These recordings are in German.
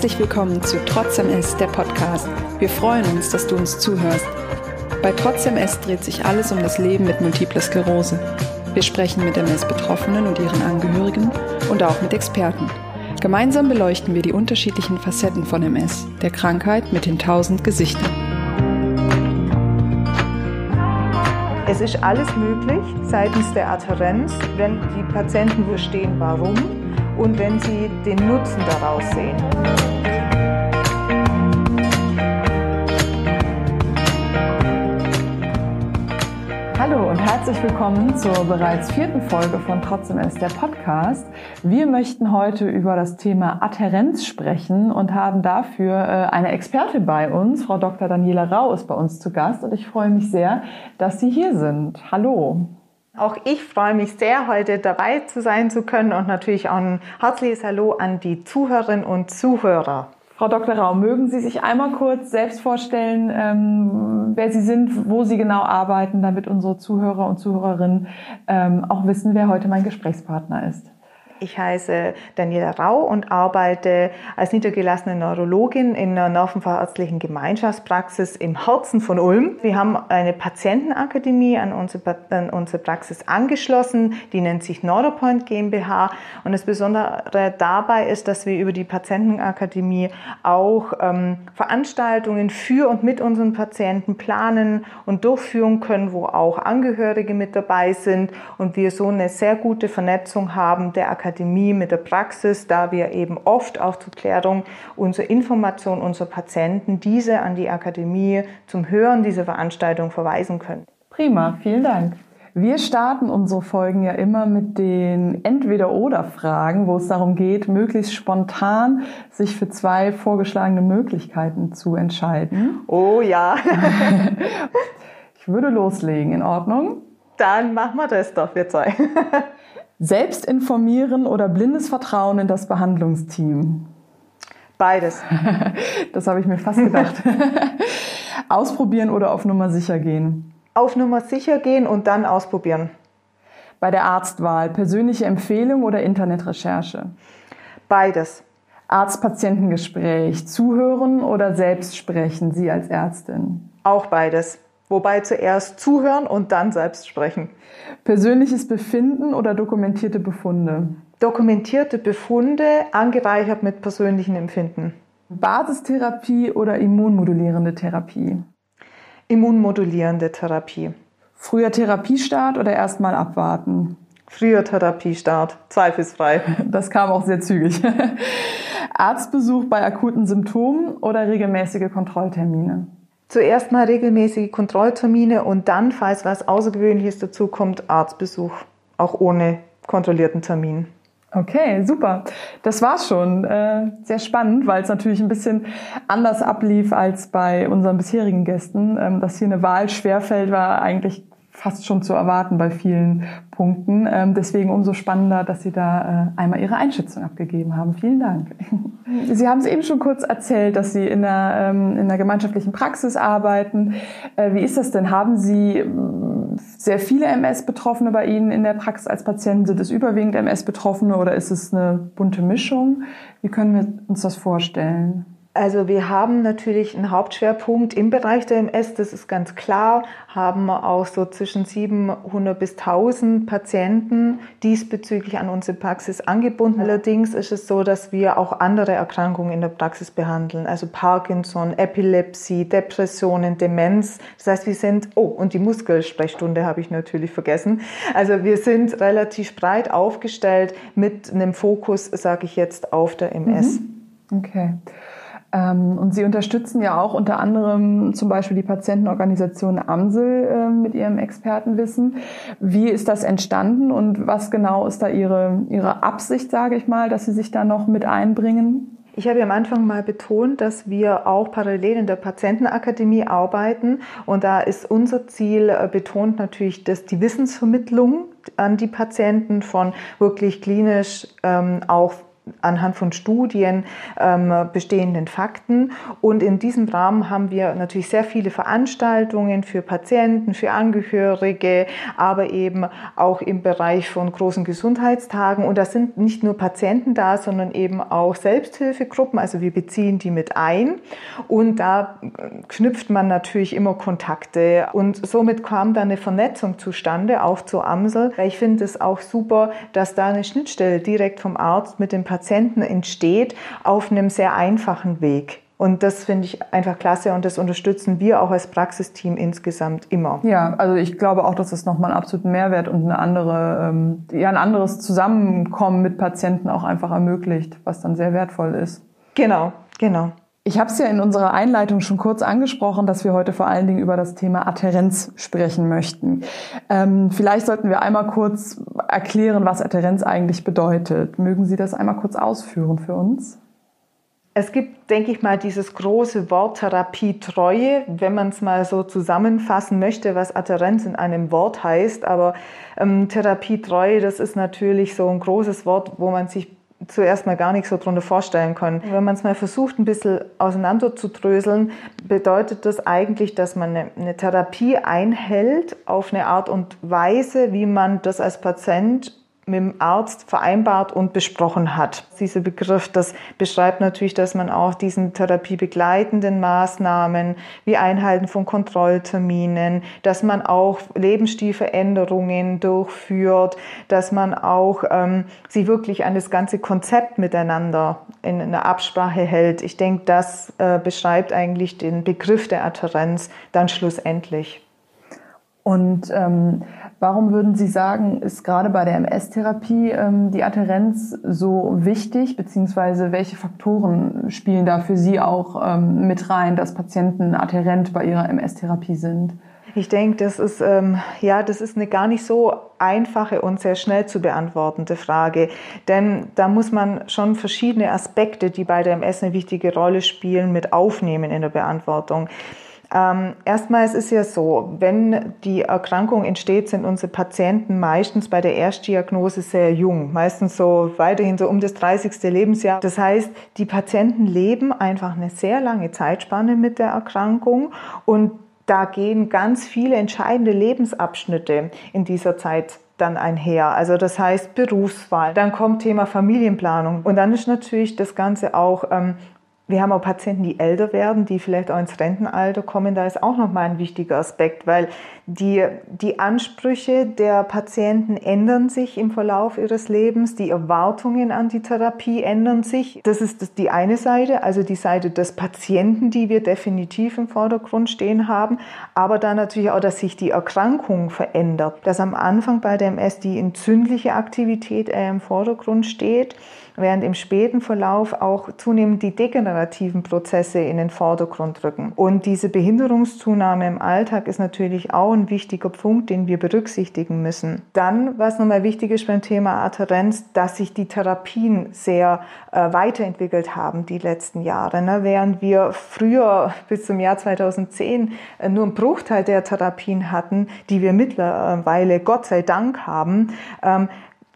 Herzlich willkommen zu Trotz MS, der Podcast. Wir freuen uns, dass du uns zuhörst. Bei Trotz MS dreht sich alles um das Leben mit multipler Sklerose. Wir sprechen mit MS-Betroffenen und ihren Angehörigen und auch mit Experten. Gemeinsam beleuchten wir die unterschiedlichen Facetten von MS, der Krankheit mit den tausend Gesichtern. Es ist alles möglich seitens der Adhärenz, wenn die Patienten verstehen, warum und wenn sie den Nutzen daraus sehen. Hallo und herzlich willkommen zur bereits vierten Folge von Trotzdem ist der Podcast. Wir möchten heute über das Thema Adhärenz sprechen und haben dafür äh, eine Expertin bei uns. Frau Dr. Daniela Rau ist bei uns zu Gast und ich freue mich sehr, dass Sie hier sind. Hallo. Auch ich freue mich sehr, heute dabei zu sein zu können und natürlich auch ein herzliches Hallo an die Zuhörerinnen und Zuhörer. Frau Dr. Rau, mögen Sie sich einmal kurz selbst vorstellen, ähm, wer Sie sind, wo Sie genau arbeiten, damit unsere Zuhörer und Zuhörerinnen ähm, auch wissen, wer heute mein Gesprächspartner ist? Ich heiße Daniela Rau und arbeite als niedergelassene Neurologin in einer nervenfachärztlichen Gemeinschaftspraxis im Herzen von Ulm. Wir haben eine Patientenakademie an unsere, an unsere Praxis angeschlossen, die nennt sich Neuropoint GmbH. Und das Besondere dabei ist, dass wir über die Patientenakademie auch ähm, Veranstaltungen für und mit unseren Patienten planen und durchführen können, wo auch Angehörige mit dabei sind und wir so eine sehr gute Vernetzung haben der Akademie Akademie mit der Praxis, da wir eben oft auch zur Klärung unserer Information unserer Patienten diese an die Akademie zum Hören dieser Veranstaltung verweisen können. Prima, vielen Dank. Wir starten unsere Folgen ja immer mit den Entweder-Oder-Fragen, wo es darum geht, möglichst spontan sich für zwei vorgeschlagene Möglichkeiten zu entscheiden. Oh ja. ich würde loslegen, in Ordnung? Dann machen wir das doch, wir zwei. Selbst informieren oder blindes Vertrauen in das Behandlungsteam? Beides. Das habe ich mir fast gedacht. ausprobieren oder auf Nummer sicher gehen? Auf Nummer sicher gehen und dann ausprobieren. Bei der Arztwahl persönliche Empfehlung oder Internetrecherche? Beides. Arzt-Patientengespräch, zuhören oder selbst sprechen, Sie als Ärztin? Auch beides. Wobei zuerst zuhören und dann selbst sprechen. Persönliches Befinden oder dokumentierte Befunde? Dokumentierte Befunde angereichert mit persönlichen Empfinden. Basistherapie oder immunmodulierende Therapie? Immunmodulierende Therapie. Früher Therapiestart oder erstmal abwarten? Früher Therapiestart, zweifelsfrei. Das kam auch sehr zügig. Arztbesuch bei akuten Symptomen oder regelmäßige Kontrolltermine? Zuerst mal regelmäßige Kontrolltermine und dann, falls was Außergewöhnliches dazu kommt, Arztbesuch, auch ohne kontrollierten Termin. Okay, super. Das war's schon. Äh, sehr spannend, weil es natürlich ein bisschen anders ablief als bei unseren bisherigen Gästen. Ähm, dass hier eine Wahl schwerfällt, war eigentlich fast schon zu erwarten bei vielen Punkten. Ähm, deswegen umso spannender, dass Sie da äh, einmal Ihre Einschätzung abgegeben haben. Vielen Dank. Sie haben es eben schon kurz erzählt, dass Sie in der, ähm, in der gemeinschaftlichen Praxis arbeiten. Äh, wie ist das denn? Haben Sie ähm, sehr viele MS-Betroffene bei Ihnen in der Praxis als Patienten? Sind es überwiegend MS-Betroffene oder ist es eine bunte Mischung? Wie können wir uns das vorstellen? Also wir haben natürlich einen Hauptschwerpunkt im Bereich der MS, das ist ganz klar, haben auch so zwischen 700 bis 1000 Patienten diesbezüglich an unsere Praxis angebunden. Allerdings ist es so, dass wir auch andere Erkrankungen in der Praxis behandeln, also Parkinson, Epilepsie, Depressionen, Demenz. Das heißt, wir sind, oh, und die Muskelsprechstunde habe ich natürlich vergessen. Also wir sind relativ breit aufgestellt mit einem Fokus, sage ich jetzt, auf der MS. Mhm. Okay. Ähm, und Sie unterstützen ja auch unter anderem zum Beispiel die Patientenorganisation Amsel ähm, mit Ihrem Expertenwissen. Wie ist das entstanden und was genau ist da Ihre, Ihre Absicht, sage ich mal, dass Sie sich da noch mit einbringen? Ich habe am Anfang mal betont, dass wir auch parallel in der Patientenakademie arbeiten. Und da ist unser Ziel äh, betont natürlich, dass die Wissensvermittlung an die Patienten von wirklich klinisch ähm, auch anhand von Studien ähm, bestehenden Fakten. Und in diesem Rahmen haben wir natürlich sehr viele Veranstaltungen für Patienten, für Angehörige, aber eben auch im Bereich von großen Gesundheitstagen. Und da sind nicht nur Patienten da, sondern eben auch Selbsthilfegruppen. Also wir beziehen die mit ein. Und da knüpft man natürlich immer Kontakte. Und somit kam da eine Vernetzung zustande, auch zur Amsel. Ich finde es auch super, dass da eine Schnittstelle direkt vom Arzt mit dem Patienten entsteht auf einem sehr einfachen Weg. Und das finde ich einfach klasse und das unterstützen wir auch als Praxisteam insgesamt immer. Ja, also ich glaube auch, dass das nochmal einen absoluten Mehrwert und eine andere, ähm, ja, ein anderes Zusammenkommen mit Patienten auch einfach ermöglicht, was dann sehr wertvoll ist. Genau, genau. Ich habe es ja in unserer Einleitung schon kurz angesprochen, dass wir heute vor allen Dingen über das Thema Adherenz sprechen möchten. Ähm, vielleicht sollten wir einmal kurz erklären, was Adherenz eigentlich bedeutet. Mögen Sie das einmal kurz ausführen für uns? Es gibt, denke ich mal, dieses große Wort Therapietreue, wenn man es mal so zusammenfassen möchte, was Adherenz in einem Wort heißt. Aber ähm, Therapietreue, das ist natürlich so ein großes Wort, wo man sich zuerst mal gar nichts so drunter vorstellen kann. Wenn man es mal versucht, ein bisschen auseinander zu dröseln, bedeutet das eigentlich, dass man eine, eine, Therapie einhält auf eine Art und Weise, wie man das als Patient mit dem Arzt vereinbart und besprochen hat. Dieser Begriff, das beschreibt natürlich, dass man auch diesen therapiebegleitenden Maßnahmen wie Einhalten von Kontrollterminen, dass man auch Lebensstilveränderungen durchführt, dass man auch ähm, sie wirklich an das ganze Konzept miteinander in einer Absprache hält. Ich denke, das äh, beschreibt eigentlich den Begriff der Adherenz dann schlussendlich. Und ähm, warum würden Sie sagen, ist gerade bei der MS-Therapie ähm, die Adherenz so wichtig, beziehungsweise welche Faktoren spielen da für Sie auch ähm, mit rein, dass Patienten adherent bei ihrer MS-Therapie sind? Ich denke, das ist ähm, ja, das ist eine gar nicht so einfache und sehr schnell zu beantwortende Frage, denn da muss man schon verschiedene Aspekte, die bei der MS eine wichtige Rolle spielen, mit aufnehmen in der Beantwortung. Ähm, erstmal es ist ja so, wenn die Erkrankung entsteht, sind unsere Patienten meistens bei der Erstdiagnose sehr jung, meistens so weiterhin so um das 30. Lebensjahr. Das heißt, die Patienten leben einfach eine sehr lange Zeitspanne mit der Erkrankung und da gehen ganz viele entscheidende Lebensabschnitte in dieser Zeit dann einher. Also das heißt Berufswahl, dann kommt Thema Familienplanung und dann ist natürlich das Ganze auch ähm, wir haben auch Patienten, die älter werden, die vielleicht auch ins Rentenalter kommen. Da ist auch nochmal ein wichtiger Aspekt, weil die, die Ansprüche der Patienten ändern sich im Verlauf ihres Lebens. Die Erwartungen an die Therapie ändern sich. Das ist die eine Seite, also die Seite des Patienten, die wir definitiv im Vordergrund stehen haben. Aber dann natürlich auch, dass sich die Erkrankung verändert. Dass am Anfang bei der MS die entzündliche Aktivität eher im Vordergrund steht während im späten Verlauf auch zunehmend die degenerativen Prozesse in den Vordergrund rücken. Und diese Behinderungszunahme im Alltag ist natürlich auch ein wichtiger Punkt, den wir berücksichtigen müssen. Dann, was nochmal wichtig ist beim Thema Adherenz, dass sich die Therapien sehr äh, weiterentwickelt haben die letzten Jahre. Ne? Während wir früher bis zum Jahr 2010 äh, nur einen Bruchteil der Therapien hatten, die wir mittlerweile Gott sei Dank haben, ähm,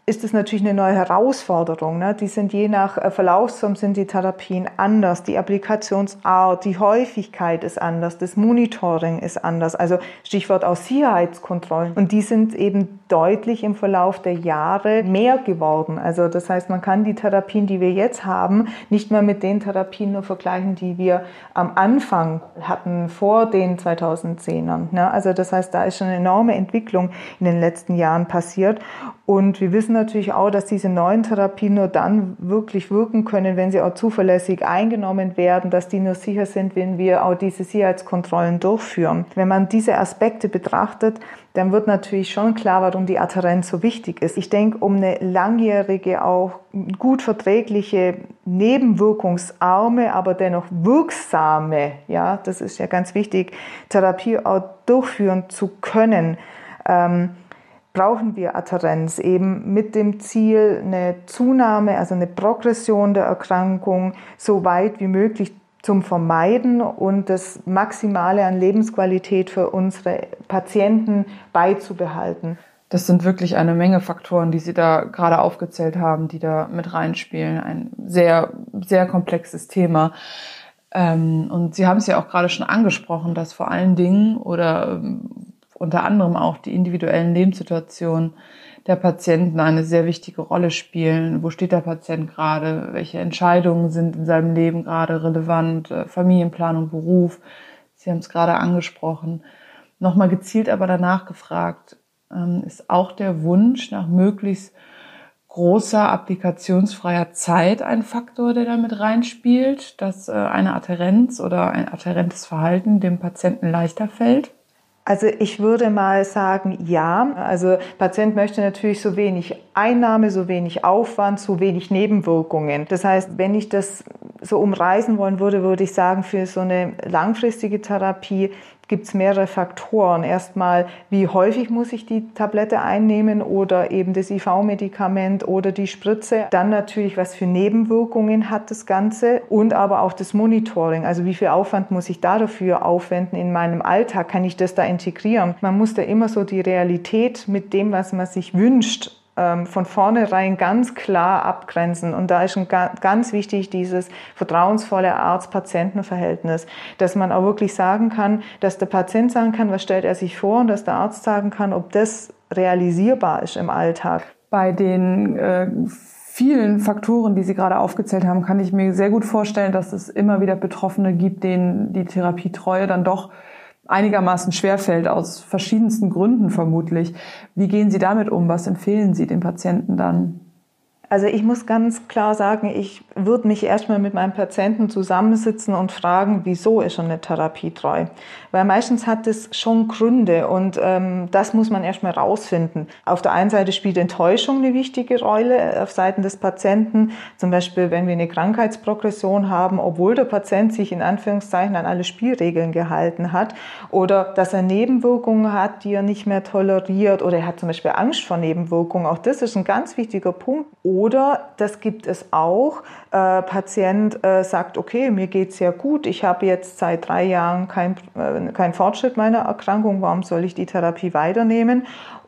ist es natürlich eine neue Herausforderung. Ne? Die sind je nach äh, Verlaufsform sind die Therapien anders, die Applikationsart, die Häufigkeit ist anders, das Monitoring ist anders. Also Stichwort auch Sicherheitskontrollen. Und die sind eben deutlich im Verlauf der Jahre mehr geworden. Also das heißt, man kann die Therapien, die wir jetzt haben, nicht mehr mit den Therapien nur vergleichen, die wir am Anfang hatten, vor den 2010ern. Ne? Also das heißt, da ist schon eine enorme Entwicklung in den letzten Jahren passiert. Und wir wissen natürlich auch, dass diese neuen Therapien nur dann wirklich wirken können, wenn sie auch zuverlässig eingenommen werden, dass die nur sicher sind, wenn wir auch diese Sicherheitskontrollen durchführen. Wenn man diese Aspekte betrachtet, dann wird natürlich schon klar, warum die Adherenz so wichtig ist. Ich denke, um eine langjährige, auch gut verträgliche, nebenwirkungsarme, aber dennoch wirksame, ja, das ist ja ganz wichtig, Therapie auch durchführen zu können, ähm, brauchen wir Adherenz eben mit dem Ziel, eine Zunahme, also eine Progression der Erkrankung so weit wie möglich zum Vermeiden und das Maximale an Lebensqualität für unsere Patienten beizubehalten. Das sind wirklich eine Menge Faktoren, die Sie da gerade aufgezählt haben, die da mit reinspielen. Ein sehr, sehr komplexes Thema. Ähm, und Sie haben es ja auch gerade schon angesprochen, dass vor allen Dingen oder ähm, unter anderem auch die individuellen Lebenssituationen der Patienten eine sehr wichtige Rolle spielen. Wo steht der Patient gerade? Welche Entscheidungen sind in seinem Leben gerade relevant? Äh, Familienplanung, Beruf. Sie haben es gerade angesprochen. Nochmal gezielt aber danach gefragt, ähm, ist auch der Wunsch nach möglichst großer applikationsfreier Zeit ein Faktor, der damit reinspielt, dass äh, eine Adherenz oder ein adherentes Verhalten dem Patienten leichter fällt? Also ich würde mal sagen, ja. Also Patient möchte natürlich so wenig Einnahme, so wenig Aufwand, so wenig Nebenwirkungen. Das heißt, wenn ich das so umreißen wollen würde, würde ich sagen, für so eine langfristige Therapie gibt es mehrere Faktoren. Erstmal, wie häufig muss ich die Tablette einnehmen oder eben das IV-Medikament oder die Spritze. Dann natürlich, was für Nebenwirkungen hat das Ganze und aber auch das Monitoring. Also wie viel Aufwand muss ich da dafür aufwenden in meinem Alltag? Kann ich das da integrieren? Man muss da immer so die Realität mit dem, was man sich wünscht, von vornherein ganz klar abgrenzen. Und da ist ganz wichtig dieses vertrauensvolle Arzt-Patienten-Verhältnis, dass man auch wirklich sagen kann, dass der Patient sagen kann, was stellt er sich vor und dass der Arzt sagen kann, ob das realisierbar ist im Alltag. Bei den äh, vielen Faktoren, die Sie gerade aufgezählt haben, kann ich mir sehr gut vorstellen, dass es immer wieder Betroffene gibt, denen die Therapietreue dann doch einigermaßen schwerfällt, aus verschiedensten Gründen vermutlich. Wie gehen Sie damit um? Was empfehlen Sie den Patienten dann? Also ich muss ganz klar sagen, ich würde mich erstmal mit meinem Patienten zusammensitzen und fragen, wieso ist er eine Therapie treu? Weil meistens hat es schon Gründe und ähm, das muss man erstmal rausfinden. Auf der einen Seite spielt Enttäuschung eine wichtige Rolle auf Seiten des Patienten. Zum Beispiel, wenn wir eine Krankheitsprogression haben, obwohl der Patient sich in Anführungszeichen an alle Spielregeln gehalten hat oder dass er Nebenwirkungen hat, die er nicht mehr toleriert oder er hat zum Beispiel Angst vor Nebenwirkungen. Auch das ist ein ganz wichtiger Punkt oder, das gibt es auch, äh, Patient äh, sagt, okay, mir geht es ja gut, ich habe jetzt seit drei Jahren keinen äh, kein Fortschritt meiner Erkrankung, warum soll ich die Therapie weiternehmen?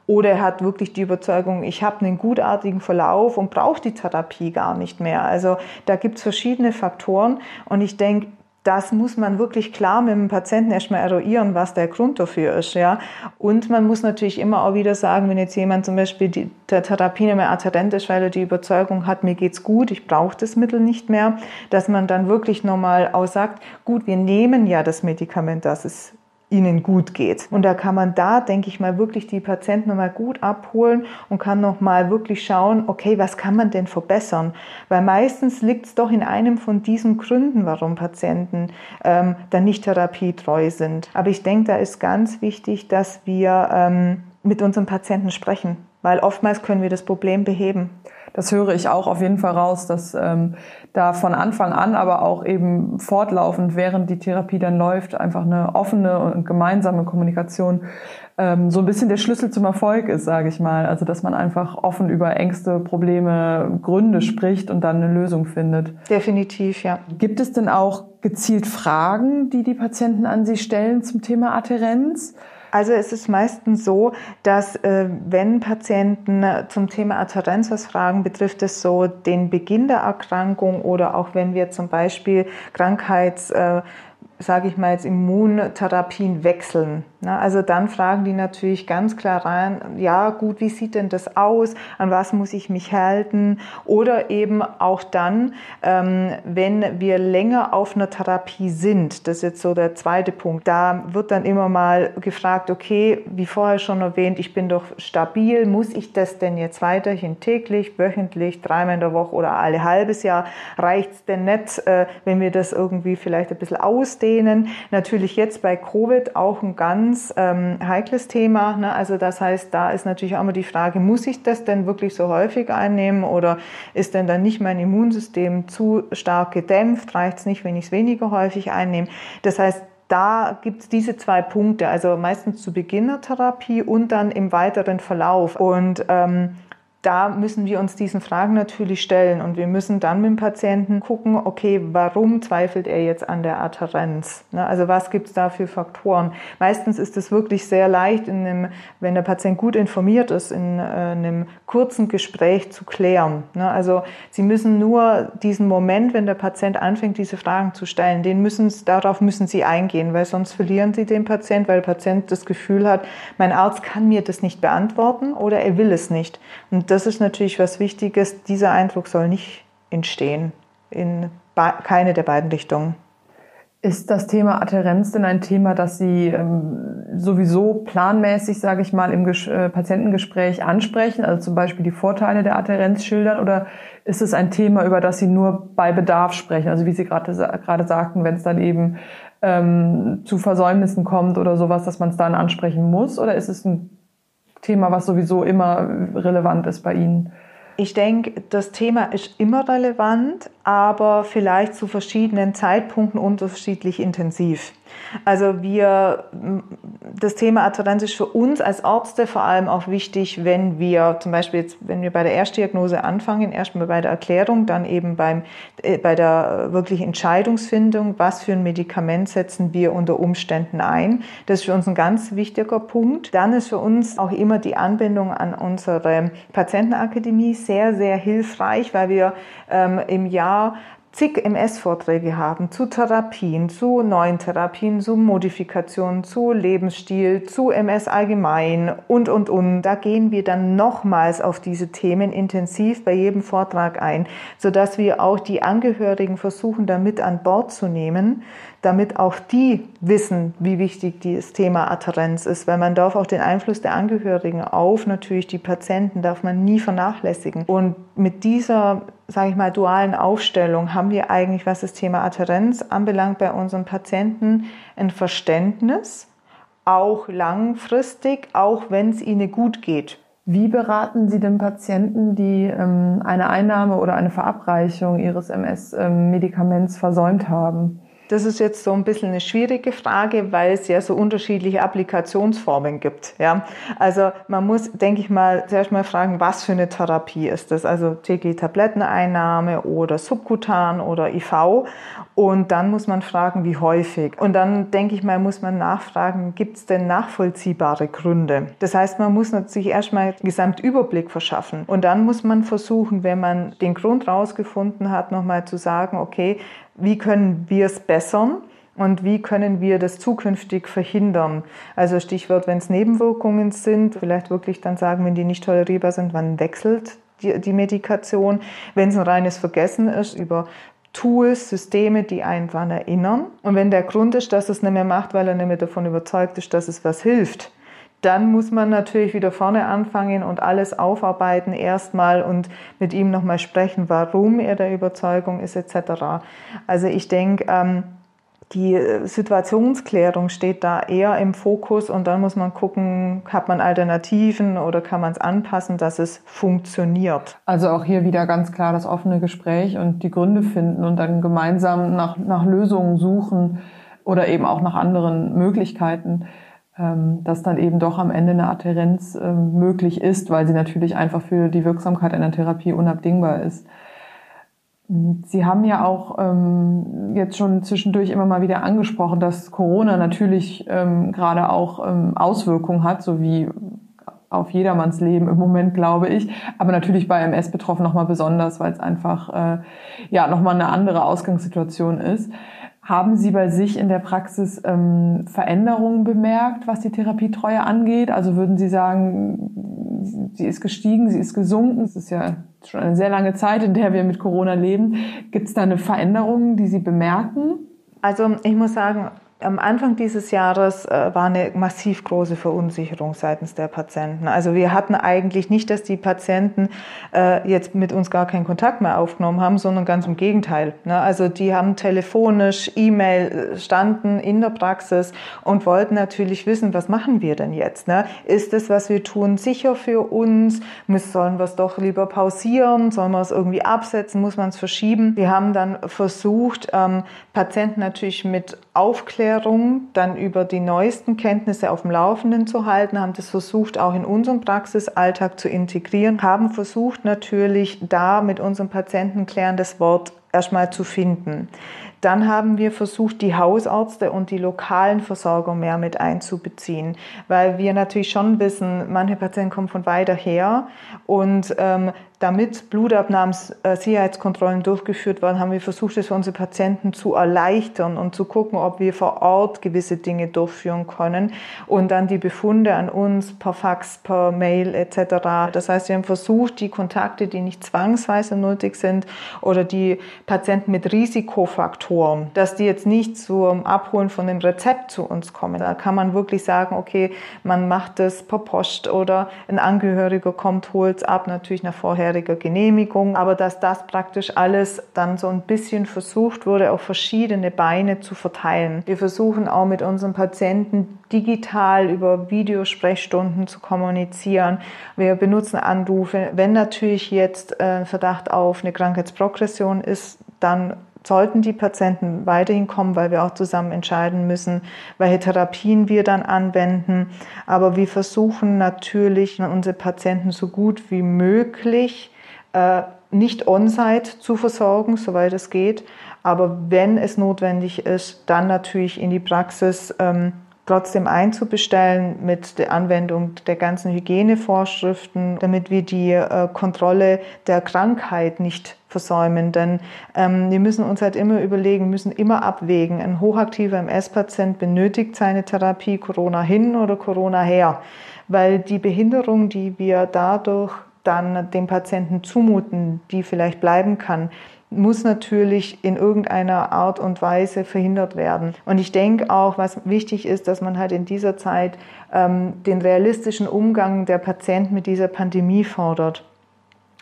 Oder er hat wirklich die Überzeugung, ich habe einen gutartigen Verlauf und brauche die Therapie gar nicht mehr. Also da gibt es verschiedene Faktoren und ich denke, das muss man wirklich klar mit dem Patienten erstmal eruieren, was der Grund dafür ist. Ja? Und man muss natürlich immer auch wieder sagen, wenn jetzt jemand zum Beispiel die, der Therapie nicht mehr adherent ist, weil er die Überzeugung hat, mir geht's gut, ich brauche das Mittel nicht mehr, dass man dann wirklich nochmal auch sagt, gut, wir nehmen ja das Medikament, das ist ihnen gut geht. Und da kann man da, denke ich mal, wirklich die Patienten nochmal gut abholen und kann nochmal wirklich schauen, okay, was kann man denn verbessern? Weil meistens liegt es doch in einem von diesen Gründen, warum Patienten ähm, dann nicht therapietreu sind. Aber ich denke, da ist ganz wichtig, dass wir ähm, mit unseren Patienten sprechen, weil oftmals können wir das Problem beheben das höre ich auch auf jeden Fall raus, dass ähm, da von Anfang an, aber auch eben fortlaufend, während die Therapie dann läuft, einfach eine offene und gemeinsame Kommunikation ähm, so ein bisschen der Schlüssel zum Erfolg ist, sage ich mal. Also dass man einfach offen über Ängste, Probleme, Gründe spricht und dann eine Lösung findet. Definitiv, ja. Gibt es denn auch gezielt Fragen, die die Patienten an Sie stellen zum Thema Adherenz? Also es ist meistens so, dass äh, wenn Patienten zum Thema Adherenz was fragen, betrifft es so den Beginn der Erkrankung oder auch wenn wir zum Beispiel Krankheits äh, sage ich mal jetzt Immuntherapien wechseln. Also dann fragen die natürlich ganz klar rein, ja gut, wie sieht denn das aus? An was muss ich mich halten? Oder eben auch dann, ähm, wenn wir länger auf einer Therapie sind, das ist jetzt so der zweite Punkt, da wird dann immer mal gefragt, okay, wie vorher schon erwähnt, ich bin doch stabil, muss ich das denn jetzt weiterhin täglich, wöchentlich, dreimal in der Woche oder alle halbes Jahr? Reicht es denn nicht, äh, wenn wir das irgendwie vielleicht ein bisschen ausdehnen? Natürlich jetzt bei Covid auch ein ganz ganz ähm, heikles Thema. Ne? Also das heißt, da ist natürlich auch immer die Frage, muss ich das denn wirklich so häufig einnehmen oder ist denn dann nicht mein Immunsystem zu stark gedämpft? Reicht es nicht, wenn ich es weniger häufig einnehme? Das heißt, da gibt es diese zwei Punkte, also meistens zu Beginn der Therapie und dann im weiteren Verlauf. Und ähm, da müssen wir uns diesen Fragen natürlich stellen und wir müssen dann mit dem Patienten gucken, okay, warum zweifelt er jetzt an der Adherenz? Ne, also was gibt es da für Faktoren? Meistens ist es wirklich sehr leicht, in einem, wenn der Patient gut informiert ist, in äh, einem kurzen Gespräch zu klären. Ne, also Sie müssen nur diesen Moment, wenn der Patient anfängt, diese Fragen zu stellen, den müssen, darauf müssen Sie eingehen, weil sonst verlieren Sie den Patient, weil der Patient das Gefühl hat, mein Arzt kann mir das nicht beantworten oder er will es nicht. Und das ist natürlich was Wichtiges. Dieser Eindruck soll nicht entstehen in keine der beiden Richtungen. Ist das Thema Adherenz denn ein Thema, das Sie ähm, sowieso planmäßig, sage ich mal, im Ges äh, Patientengespräch ansprechen, also zum Beispiel die Vorteile der Adherenz schildern, oder ist es ein Thema, über das Sie nur bei Bedarf sprechen? Also wie Sie gerade gerade sagten, wenn es dann eben ähm, zu Versäumnissen kommt oder sowas, dass man es dann ansprechen muss, oder ist es ein Thema, was sowieso immer relevant ist bei Ihnen? Ich denke, das Thema ist immer relevant, aber vielleicht zu verschiedenen Zeitpunkten unterschiedlich intensiv. Also wir, das Thema Adherenz ist für uns als Ärzte vor allem auch wichtig, wenn wir zum Beispiel jetzt, wenn wir bei der Erstdiagnose anfangen, erstmal bei der Erklärung, dann eben beim, äh, bei der wirklich Entscheidungsfindung, was für ein Medikament setzen wir unter Umständen ein. Das ist für uns ein ganz wichtiger Punkt. Dann ist für uns auch immer die Anbindung an unsere Patientenakademie sehr, sehr hilfreich, weil wir ähm, im Jahr zig MS-Vorträge haben zu Therapien, zu neuen Therapien, zu Modifikationen, zu Lebensstil, zu MS allgemein und, und, und. Da gehen wir dann nochmals auf diese Themen intensiv bei jedem Vortrag ein, sodass wir auch die Angehörigen versuchen, damit an Bord zu nehmen, damit auch die wissen, wie wichtig das Thema Adherenz ist, weil man darf auch den Einfluss der Angehörigen auf natürlich die Patienten darf man nie vernachlässigen. Und mit dieser, sage ich mal, dualen Aufstellung haben wir eigentlich, was das Thema Adherenz anbelangt, bei unseren Patienten ein Verständnis, auch langfristig, auch wenn es ihnen gut geht. Wie beraten Sie den Patienten, die ähm, eine Einnahme oder eine Verabreichung ihres MS-Medikaments ähm, versäumt haben? Das ist jetzt so ein bisschen eine schwierige Frage, weil es ja so unterschiedliche Applikationsformen gibt. Ja, also man muss, denke ich mal, zuerst mal fragen, was für eine Therapie ist das? Also tägliche Tabletteneinnahme oder subkutan oder IV. Und dann muss man fragen, wie häufig. Und dann denke ich mal, muss man nachfragen, gibt es denn nachvollziehbare Gründe? Das heißt, man muss sich erstmal einen Gesamtüberblick verschaffen. Und dann muss man versuchen, wenn man den Grund rausgefunden hat, nochmal zu sagen, okay, wie können wir es bessern und wie können wir das zukünftig verhindern. Also Stichwort, wenn es Nebenwirkungen sind, vielleicht wirklich dann sagen, wenn die nicht tolerierbar sind, wann wechselt die, die Medikation. Wenn es ein reines Vergessen ist, über Tools, Systeme, die einen daran erinnern. Und wenn der Grund ist, dass es nicht mehr macht, weil er nicht mehr davon überzeugt ist, dass es was hilft, dann muss man natürlich wieder vorne anfangen und alles aufarbeiten erstmal und mit ihm nochmal sprechen, warum er der Überzeugung ist etc. Also ich denke, ähm, die Situationsklärung steht da eher im Fokus und dann muss man gucken, hat man Alternativen oder kann man es anpassen, dass es funktioniert. Also auch hier wieder ganz klar das offene Gespräch und die Gründe finden und dann gemeinsam nach, nach Lösungen suchen oder eben auch nach anderen Möglichkeiten. Ähm, dass dann eben doch am Ende eine Adherenz ähm, möglich ist, weil sie natürlich einfach für die Wirksamkeit einer Therapie unabdingbar ist. Sie haben ja auch ähm, jetzt schon zwischendurch immer mal wieder angesprochen, dass Corona natürlich gerade auch Auswirkungen hat, so wie auf jedermanns Leben im Moment, glaube ich. Aber natürlich bei MS betroffen nochmal besonders, weil es einfach äh, ja nochmal eine andere Ausgangssituation ist. Haben Sie bei sich in der Praxis ähm, Veränderungen bemerkt, was die Therapietreue angeht? Also würden Sie sagen, sie ist gestiegen, sie ist gesunken? Es ist ja schon eine sehr lange Zeit, in der wir mit Corona leben. Gibt es da eine Veränderung, die Sie bemerken? Also ich muss sagen, am Anfang dieses Jahres äh, war eine massiv große Verunsicherung seitens der Patienten. Also wir hatten eigentlich nicht, dass die Patienten äh, jetzt mit uns gar keinen Kontakt mehr aufgenommen haben, sondern ganz im Gegenteil. Ne? Also die haben telefonisch, E-Mail äh, standen in der Praxis und wollten natürlich wissen, was machen wir denn jetzt? Ne? Ist das, was wir tun, sicher für uns? Sollen wir es doch lieber pausieren? Sollen wir es irgendwie absetzen? Muss man es verschieben? Wir haben dann versucht, ähm, Patienten natürlich mit Aufklärung Aufklärung, dann über die neuesten Kenntnisse auf dem Laufenden zu halten, haben das versucht auch in unserem Praxisalltag zu integrieren, haben versucht natürlich da mit unserem Patienten klärendes Wort erstmal zu finden. Dann haben wir versucht, die Hausärzte und die lokalen Versorger mehr mit einzubeziehen, weil wir natürlich schon wissen, manche Patienten kommen von weiter her und ähm, damit Blutabnahmssicherheitskontrollen durchgeführt werden, haben wir versucht, es für unsere Patienten zu erleichtern und zu gucken, ob wir vor Ort gewisse Dinge durchführen können und dann die Befunde an uns per Fax, per Mail etc. Das heißt, wir haben versucht, die Kontakte, die nicht zwangsweise nötig sind oder die Patienten mit Risikofaktoren, dass die jetzt nicht zum Abholen von dem Rezept zu uns kommen. Da kann man wirklich sagen, okay, man macht das per Post oder ein Angehöriger kommt, holt es ab, natürlich nach vorher vorheriger Genehmigung, aber dass das praktisch alles dann so ein bisschen versucht wurde, auf verschiedene Beine zu verteilen. Wir versuchen auch mit unseren Patienten digital über Videosprechstunden zu kommunizieren. Wir benutzen Anrufe. Wenn natürlich jetzt äh, Verdacht auf eine Krankheitsprogression ist, dann sollten die Patienten weiterhin kommen, weil wir auch zusammen entscheiden müssen, welche Therapien wir dann anwenden. Aber wir versuchen natürlich, unsere Patienten so gut wie möglich äh, nicht on-site zu versorgen, soweit es geht. Aber wenn es notwendig ist, dann natürlich in die Praxis ähm, trotzdem einzubestellen mit der Anwendung der ganzen Hygienevorschriften, damit wir die äh, Kontrolle der Krankheit nicht versäumen. Denn ähm, wir müssen uns halt immer überlegen, müssen immer abwägen. Ein hochaktiver MS-Patient benötigt seine Therapie Corona hin oder Corona her, weil die Behinderung, die wir dadurch dann dem Patienten zumuten, die vielleicht bleiben kann, muss natürlich in irgendeiner Art und Weise verhindert werden. Und ich denke auch, was wichtig ist, dass man halt in dieser Zeit ähm, den realistischen Umgang der Patienten mit dieser Pandemie fordert.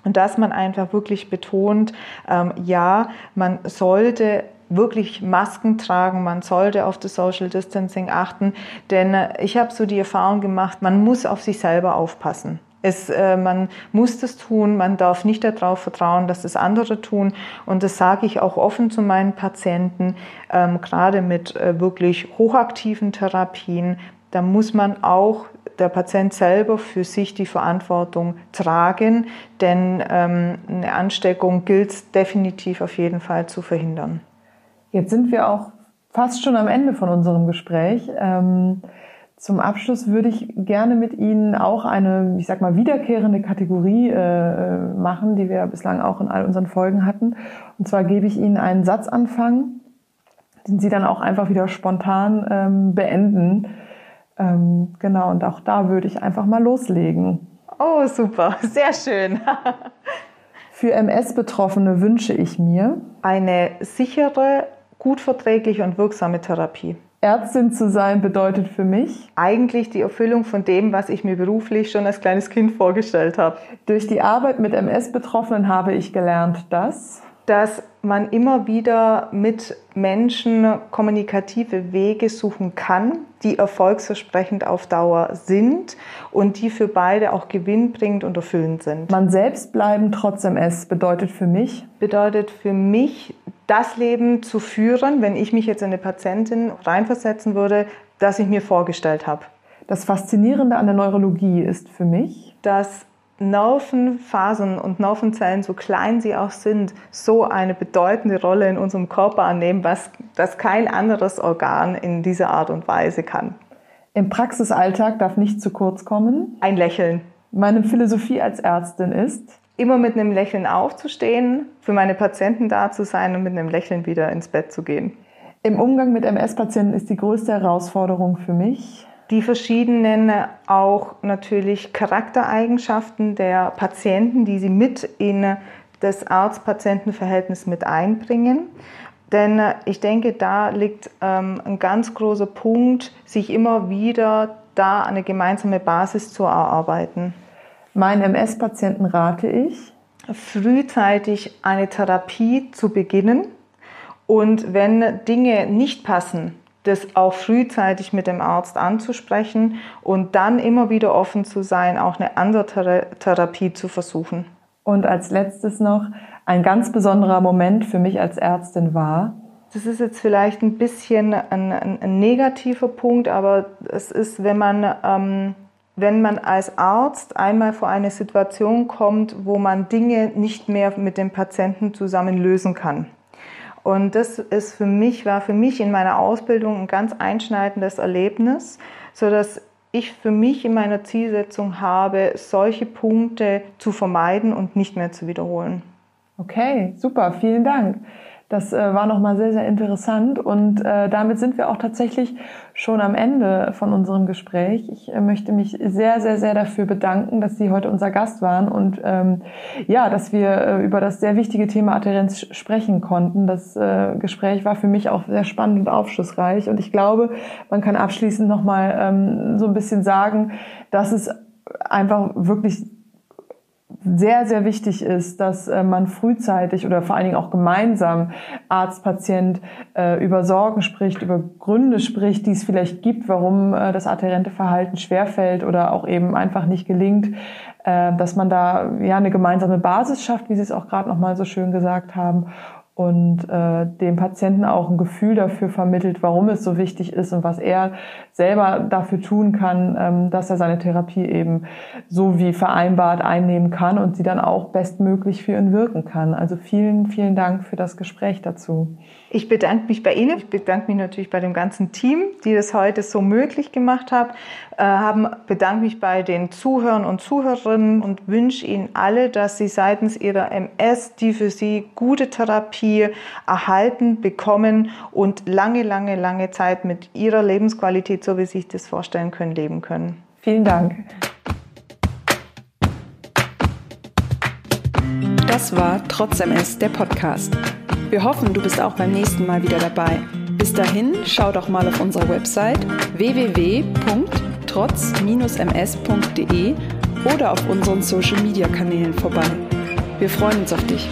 Und dass man einfach wirklich betont, ähm, ja, man sollte wirklich Masken tragen, man sollte auf das Social Distancing achten, denn äh, ich habe so die Erfahrung gemacht, man muss auf sich selber aufpassen. Es, äh, man muss das tun, man darf nicht darauf vertrauen, dass das andere tun. Und das sage ich auch offen zu meinen Patienten, ähm, gerade mit äh, wirklich hochaktiven Therapien. Da muss man auch der Patient selber für sich die Verantwortung tragen, denn ähm, eine Ansteckung gilt definitiv auf jeden Fall zu verhindern. Jetzt sind wir auch fast schon am Ende von unserem Gespräch. Ähm zum Abschluss würde ich gerne mit Ihnen auch eine, ich sag mal, wiederkehrende Kategorie äh, machen, die wir bislang auch in all unseren Folgen hatten. Und zwar gebe ich Ihnen einen Satzanfang, den Sie dann auch einfach wieder spontan ähm, beenden. Ähm, genau, und auch da würde ich einfach mal loslegen. Oh, super, sehr schön. Für MS-Betroffene wünsche ich mir eine sichere, gut verträgliche und wirksame Therapie. Ärztin zu sein bedeutet für mich eigentlich die Erfüllung von dem, was ich mir beruflich schon als kleines Kind vorgestellt habe. Durch die Arbeit mit MS-Betroffenen habe ich gelernt, dass dass man immer wieder mit Menschen kommunikative Wege suchen kann, die erfolgsversprechend auf Dauer sind und die für beide auch gewinnbringend und erfüllend sind. Man selbst bleiben trotz MS bedeutet für mich? Bedeutet für mich, das Leben zu führen, wenn ich mich jetzt in eine Patientin reinversetzen würde, das ich mir vorgestellt habe. Das Faszinierende an der Neurologie ist für mich, dass Nervenfasern und Nervenzellen, so klein sie auch sind, so eine bedeutende Rolle in unserem Körper annehmen, was das kein anderes Organ in dieser Art und Weise kann. Im Praxisalltag darf nicht zu kurz kommen. Ein Lächeln. Meine Philosophie als Ärztin ist, immer mit einem Lächeln aufzustehen, für meine Patienten da zu sein und mit einem Lächeln wieder ins Bett zu gehen. Im Umgang mit MS-Patienten ist die größte Herausforderung für mich, die verschiedenen auch natürlich Charaktereigenschaften der Patienten, die sie mit in das Arzt-Patienten-Verhältnis mit einbringen. Denn ich denke, da liegt ähm, ein ganz großer Punkt, sich immer wieder da eine gemeinsame Basis zu erarbeiten. Meinen MS-Patienten rate ich, frühzeitig eine Therapie zu beginnen und wenn Dinge nicht passen, das auch frühzeitig mit dem Arzt anzusprechen und dann immer wieder offen zu sein, auch eine andere Therapie zu versuchen. Und als letztes noch, ein ganz besonderer Moment für mich als Ärztin war, das ist jetzt vielleicht ein bisschen ein, ein, ein negativer Punkt, aber es ist, wenn man, ähm, wenn man als Arzt einmal vor eine Situation kommt, wo man Dinge nicht mehr mit dem Patienten zusammen lösen kann. Und das ist für mich, war für mich in meiner Ausbildung ein ganz einschneidendes Erlebnis, so dass ich für mich in meiner Zielsetzung habe, solche Punkte zu vermeiden und nicht mehr zu wiederholen. Okay, super, vielen Dank. Das äh, war nochmal sehr, sehr interessant und äh, damit sind wir auch tatsächlich schon am Ende von unserem Gespräch. Ich äh, möchte mich sehr, sehr, sehr dafür bedanken, dass Sie heute unser Gast waren und ähm, ja, dass wir äh, über das sehr wichtige Thema Adherenz sprechen konnten. Das äh, Gespräch war für mich auch sehr spannend und aufschlussreich und ich glaube, man kann abschließend nochmal ähm, so ein bisschen sagen, dass es einfach wirklich sehr, sehr wichtig ist, dass äh, man frühzeitig oder vor allen Dingen auch gemeinsam Arzt, Patient äh, über Sorgen spricht, über Gründe spricht, die es vielleicht gibt, warum äh, das adherente Verhalten schwerfällt oder auch eben einfach nicht gelingt, dass man da ja eine gemeinsame Basis schafft, wie Sie es auch gerade noch mal so schön gesagt haben und äh, dem Patienten auch ein Gefühl dafür vermittelt, warum es so wichtig ist und was er selber dafür tun kann, ähm, dass er seine Therapie eben so wie vereinbart einnehmen kann und sie dann auch bestmöglich für ihn wirken kann. Also vielen, vielen Dank für das Gespräch dazu. Ich bedanke mich bei Ihnen. Ich bedanke mich natürlich bei dem ganzen Team, die das heute so möglich gemacht haben. Äh, haben bedanke mich bei den Zuhörern und Zuhörerinnen und wünsche Ihnen alle, dass Sie seitens Ihrer MS die für Sie gute Therapie erhalten, bekommen und lange, lange, lange Zeit mit Ihrer Lebensqualität, so wie Sie sich das vorstellen können, leben können. Vielen Dank. Das war Trotz MS, der Podcast. Wir hoffen, du bist auch beim nächsten Mal wieder dabei. Bis dahin, schau doch mal auf unserer Website www.trotz-ms.de oder auf unseren Social Media Kanälen vorbei. Wir freuen uns auf dich.